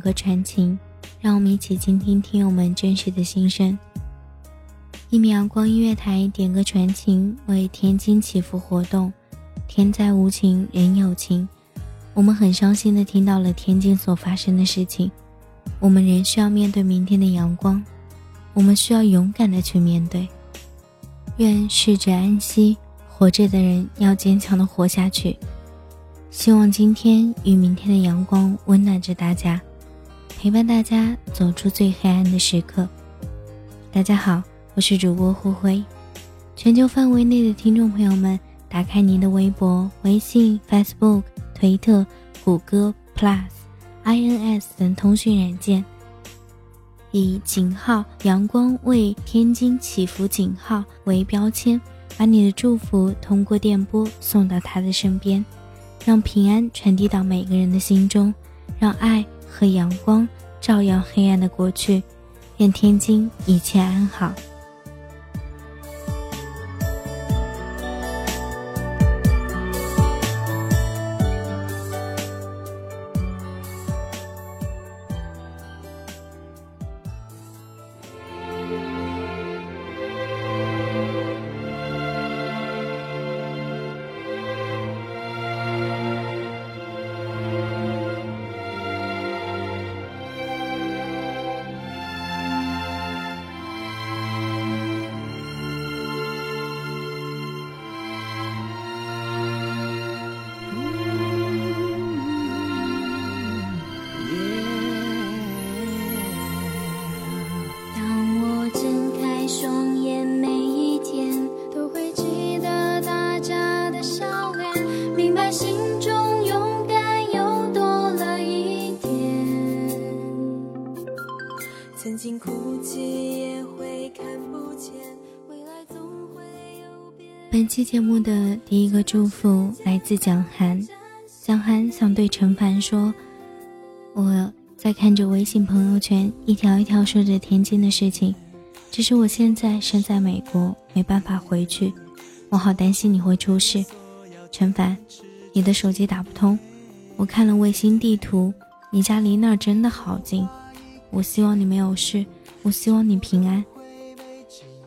歌传情，让我们一起倾听听友们真实的心声。一米阳光音乐台点歌传情为天津祈福活动，天灾无情人有情。我们很伤心的听到了天津所发生的事情，我们仍需要面对明天的阳光，我们需要勇敢的去面对。愿逝者安息，活着的人要坚强的活下去。希望今天与明天的阳光温暖着大家，陪伴大家走出最黑暗的时刻。大家好，我是主播胡辉。全球范围内的听众朋友们，打开您的微博、微信、Facebook、推特、谷歌 Plus、INS 等通讯软件，以井号“阳光为天津祈福”井号为标签，把你的祝福通过电波送到他的身边。让平安传递到每个人的心中，让爱和阳光照耀黑暗的过去。愿天津一切安好。本期节目的第一个祝福来自蒋涵，蒋涵想对陈凡说：“我在看着微信朋友圈一条一条说着天津的事情，只是我现在身在美国，没办法回去，我好担心你会出事。陈凡，你的手机打不通，我看了卫星地图，你家离那儿真的好近。我希望你没有事，我希望你平安。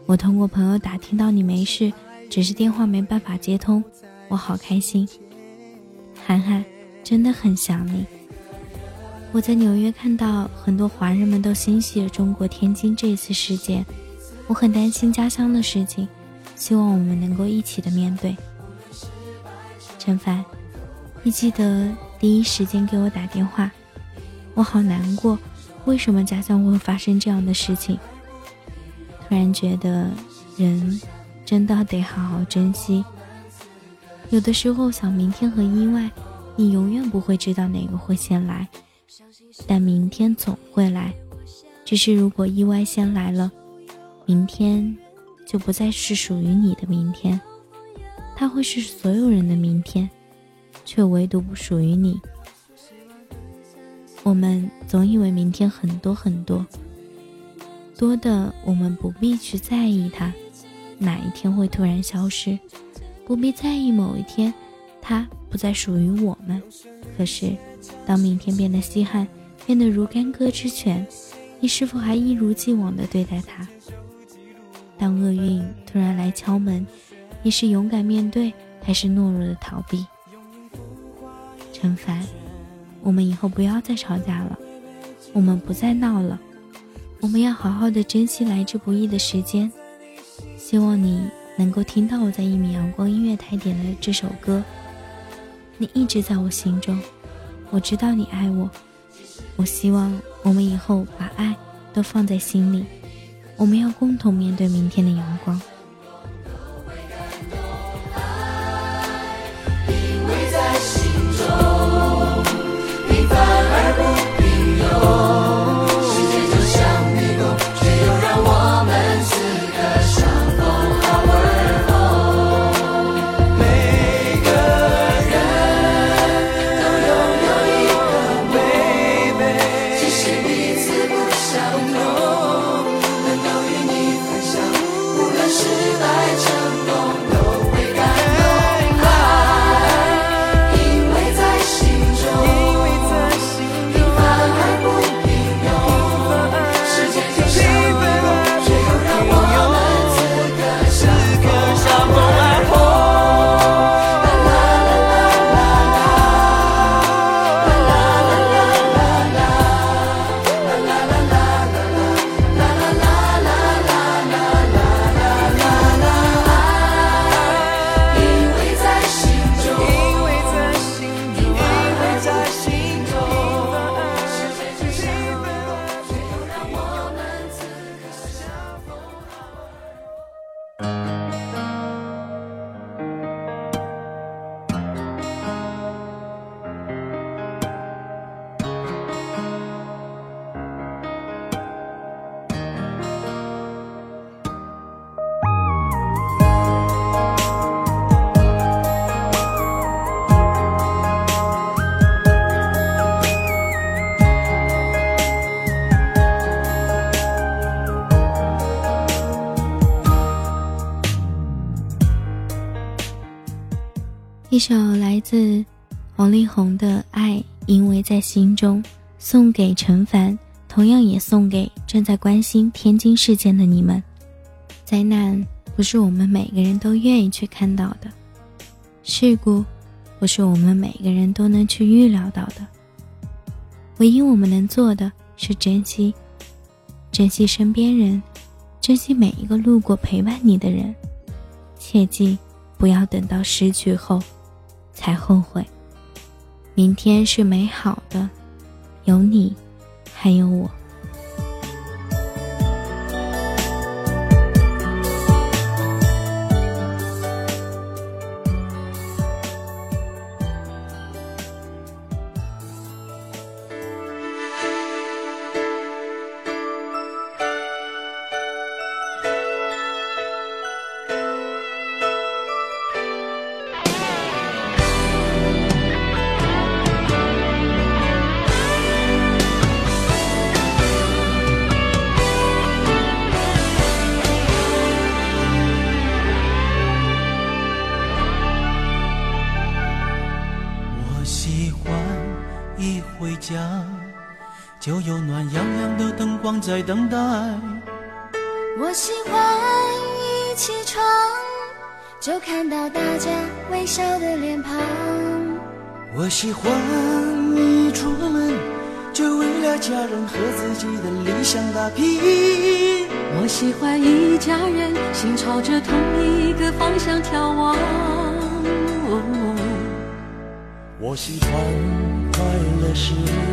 我通过朋友打听到你没事。”只是电话没办法接通，我好开心。涵涵，真的很想你。我在纽约看到很多华人们都欣喜了中国天津这次事件，我很担心家乡的事情，希望我们能够一起的面对。陈凡，你记得第一时间给我打电话，我好难过，为什么家乡会发生这样的事情？突然觉得人真的得好好珍惜。有的时候想明天和意外，你永远不会知道哪个会先来，但明天总会来。只是如果意外先来了，明天就不再是属于你的明天，它会是所有人的明天，却唯独不属于你。我们总以为明天很多很多，多的我们不必去在意它，哪一天会突然消失，不必在意某一天它不再属于我们。可是，当明天变得稀罕，变得如干戈之犬，你是否还一如既往地对待它？当厄运突然来敲门，你是勇敢面对，还是懦弱的逃避？陈凡。我们以后不要再吵架了，我们不再闹了，我们要好好的珍惜来之不易的时间。希望你能够听到我在一米阳光音乐台点的这首歌。你一直在我心中，我知道你爱我。我希望我们以后把爱都放在心里，我们要共同面对明天的阳光。一首来自王力宏的《爱》，因为在心中，送给陈凡，同样也送给正在关心天津事件的你们。灾难不是我们每个人都愿意去看到的，事故不是我们每个人都能去预料到的。唯一我们能做的是珍惜，珍惜身边人，珍惜每一个路过陪伴你的人。切记，不要等到失去后。才后悔。明天是美好的，有你，还有我。在等待。我喜欢一起床就看到大家微笑的脸庞。我喜欢一出门就为了家人和自己的理想打拼。我喜欢一家人心朝着同一个方向眺望。我喜欢快乐时。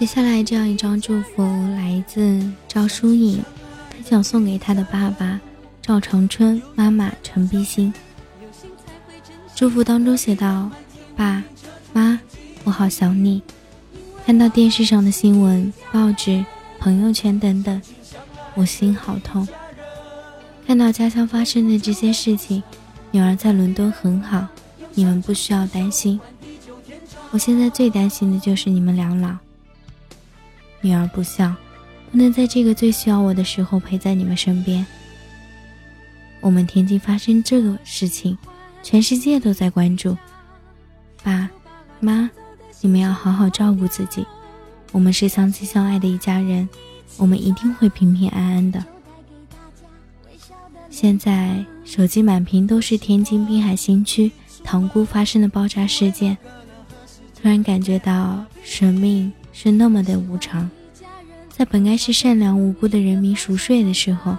接下来这样一张祝福来自赵书颖，她想送给她的爸爸赵长春、妈妈陈碧欣。祝福当中写道：“爸妈，我好想你。看到电视上的新闻、报纸、朋友圈等等，我心好痛。看到家乡发生的这些事情，女儿在伦敦很好，你们不需要担心。我现在最担心的就是你们两老。”女儿不孝，不能在这个最需要我的时候陪在你们身边。我们天津发生这个事情，全世界都在关注。爸妈，你们要好好照顾自己。我们是相亲相爱的一家人，我们一定会平平安安的。现在手机满屏都是天津滨海新区塘沽发生的爆炸事件，突然感觉到生命。是那么的无常，在本该是善良无辜的人民熟睡的时候，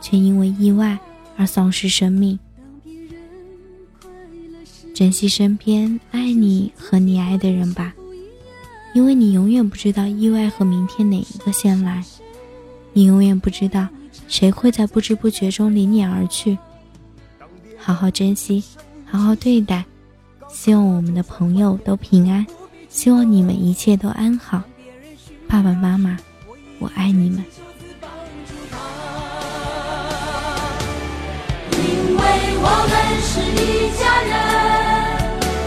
却因为意外而丧失生命。珍惜身边爱你和你爱的人吧，因为你永远不知道意外和明天哪一个先来，你永远不知道谁会在不知不觉中离你而去。好好珍惜，好好对待，希望我们的朋友都平安。希望你们一切都安好，爸爸妈妈，我爱你们。因为我们是一家人，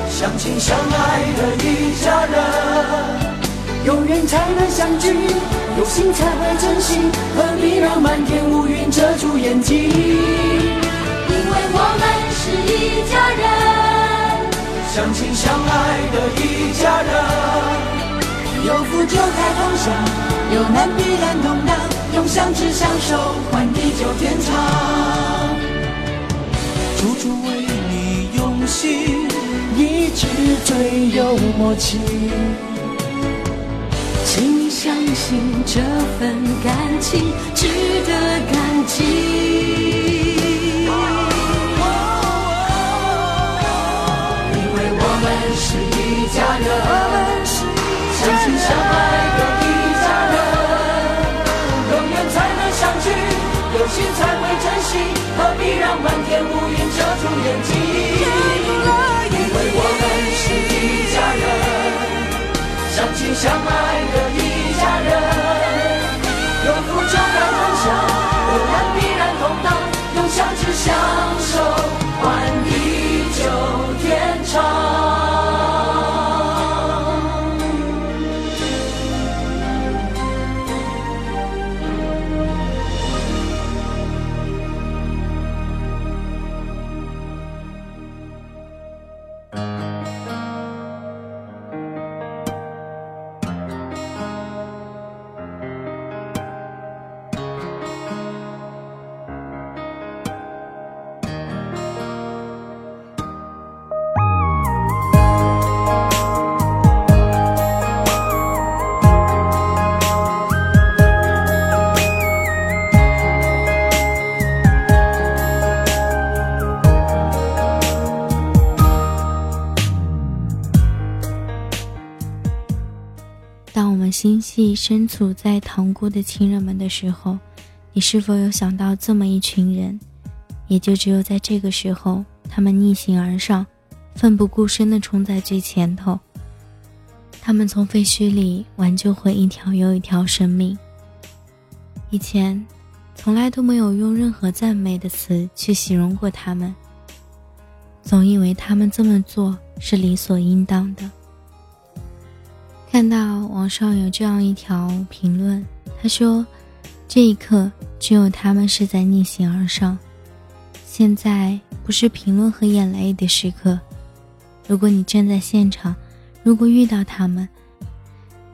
相亲相爱的一家人，有缘才能相聚，有心才会珍惜，何必让漫天乌云遮住眼睛？因为我们是一家人。相亲相爱的一家人，有福就该同享，有难必然同当，用相知相守换地久天长。处处为你用心，一直最有默契。请你相信这份感情值得感激。因为我们是一家人，相亲相爱的一家人，有缘才能相聚，有心才会珍惜，何必让满天乌云遮住眼睛？心系身处在塘沽的亲人们的时候，你是否有想到这么一群人？也就只有在这个时候，他们逆行而上，奋不顾身地冲在最前头。他们从废墟里挽救回一条又一条生命。以前，从来都没有用任何赞美的词去形容过他们，总以为他们这么做是理所应当的。看到网上有这样一条评论，他说：“这一刻，只有他们是在逆行而上。现在不是评论和眼泪的时刻。如果你站在现场，如果遇到他们，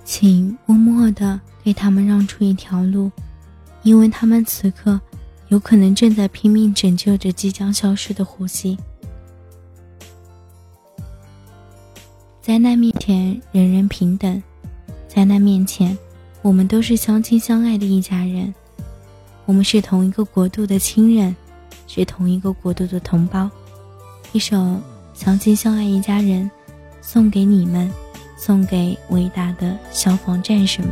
请默默的给他们让出一条路，因为他们此刻有可能正在拼命拯救着即将消失的呼吸。灾难面前，人人平等；灾难面前，我们都是相亲相爱的一家人。我们是同一个国度的亲人，是同一个国度的同胞。一首《相亲相爱一家人》，送给你们，送给伟大的消防战士们。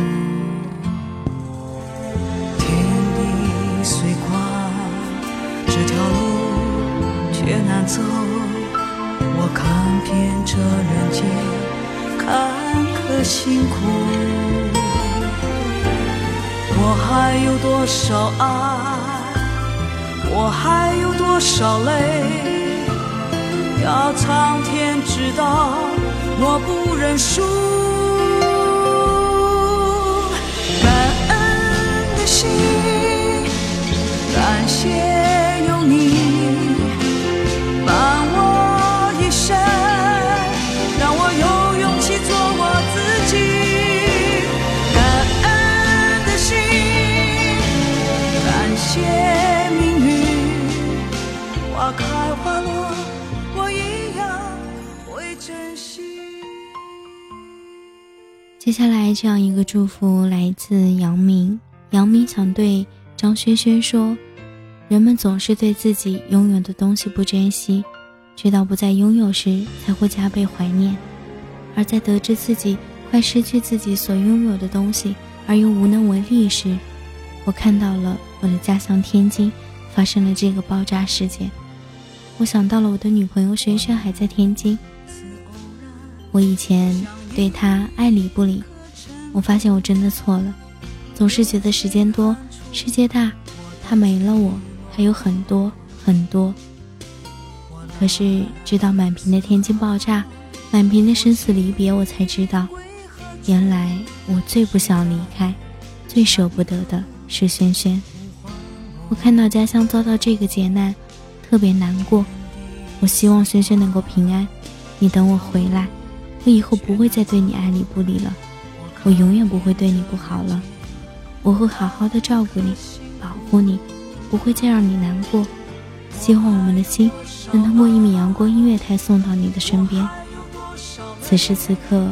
走，我看遍这人间坎坷辛苦，我还有多少爱，我还有多少泪，要苍天知道，我不认输。感恩的心，感谢有你。接下来这样一个祝福来自杨明，杨明想对张轩轩说：人们总是对自己拥有的东西不珍惜，直到不再拥有时才会加倍怀念。而在得知自己快失去自己所拥有的东西而又无能为力时，我看到了我的家乡天津发生了这个爆炸事件。我想到了我的女朋友轩轩还在天津，我以前。对他爱理不理，我发现我真的错了，总是觉得时间多，世界大，他没了我还有很多很多。可是直到满屏的天津爆炸，满屏的生死离别，我才知道，原来我最不想离开，最舍不得的是轩轩。我看到家乡遭到这个劫难，特别难过。我希望轩轩能够平安，你等我回来。我以后不会再对你爱理不理了，我永远不会对你不好了，我会好好的照顾你，保护你，不会再让你难过。希望我们的心能通过一米阳光音乐台送到你的身边。此时此刻，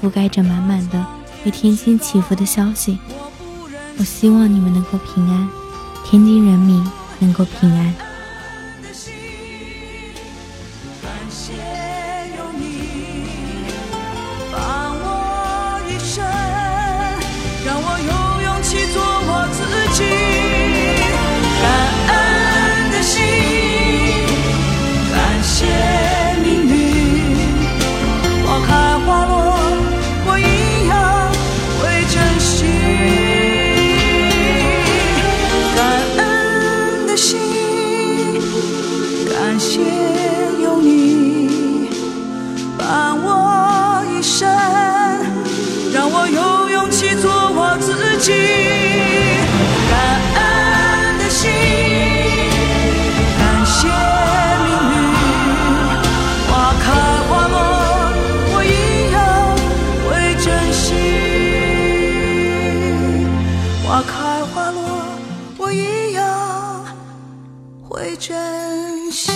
覆盖着满满的为天津祈福的消息。我希望你们能够平安，天津人民能够平安。会珍惜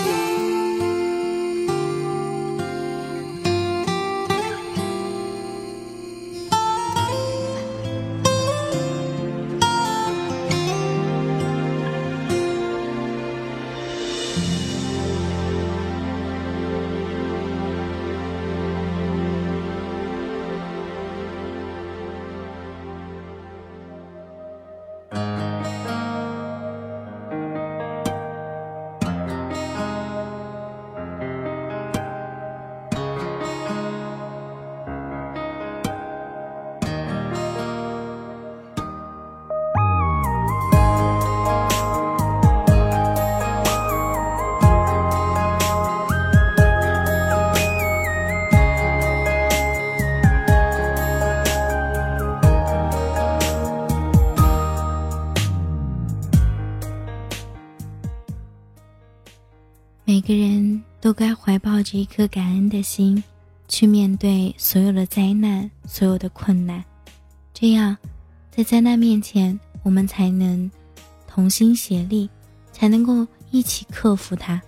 着一颗感恩的心，去面对所有的灾难、所有的困难。这样，在灾难面前，我们才能同心协力，才能够一起克服它，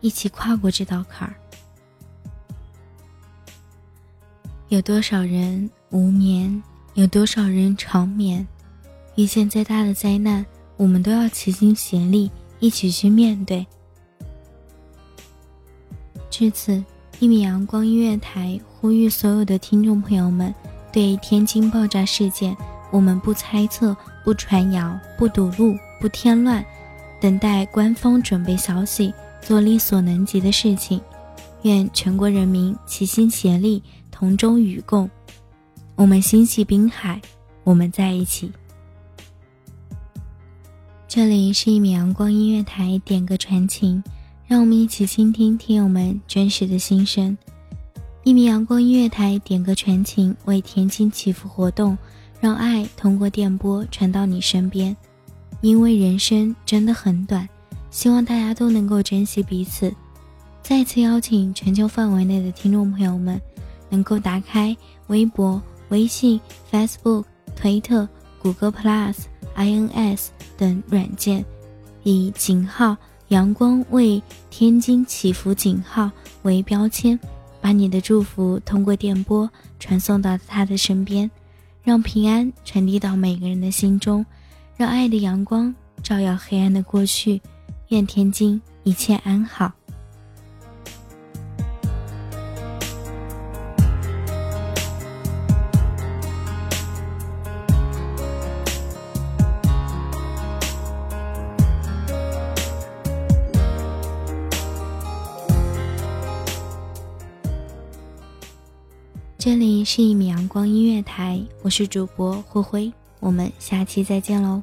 一起跨过这道坎儿。有多少人无眠？有多少人长眠？遇见再大的灾难，我们都要齐心协力，一起去面对。至此，一米阳光音乐台呼吁所有的听众朋友们：对天津爆炸事件，我们不猜测、不传谣、不堵路、不添乱，等待官方准备消息，做力所能及的事情。愿全国人民齐心协力。同舟与共，我们心系滨海，我们在一起。这里是一米阳光音乐台，点歌传情，让我们一起倾听听友们真实的心声。一米阳光音乐台点歌传情，为田津祈福活动，让爱通过电波传到你身边。因为人生真的很短，希望大家都能够珍惜彼此。再次邀请全球范围内的听众朋友们。能够打开微博、微信、Facebook、推特、谷歌 Plus、INS 等软件，以井号“阳光为天津祈福”井号为标签，把你的祝福通过电波传送到他的身边，让平安传递到每个人的心中，让爱的阳光照耀黑暗的过去。愿天津一切安好。这里是一米阳光音乐台，我是主播灰灰，我们下期再见喽。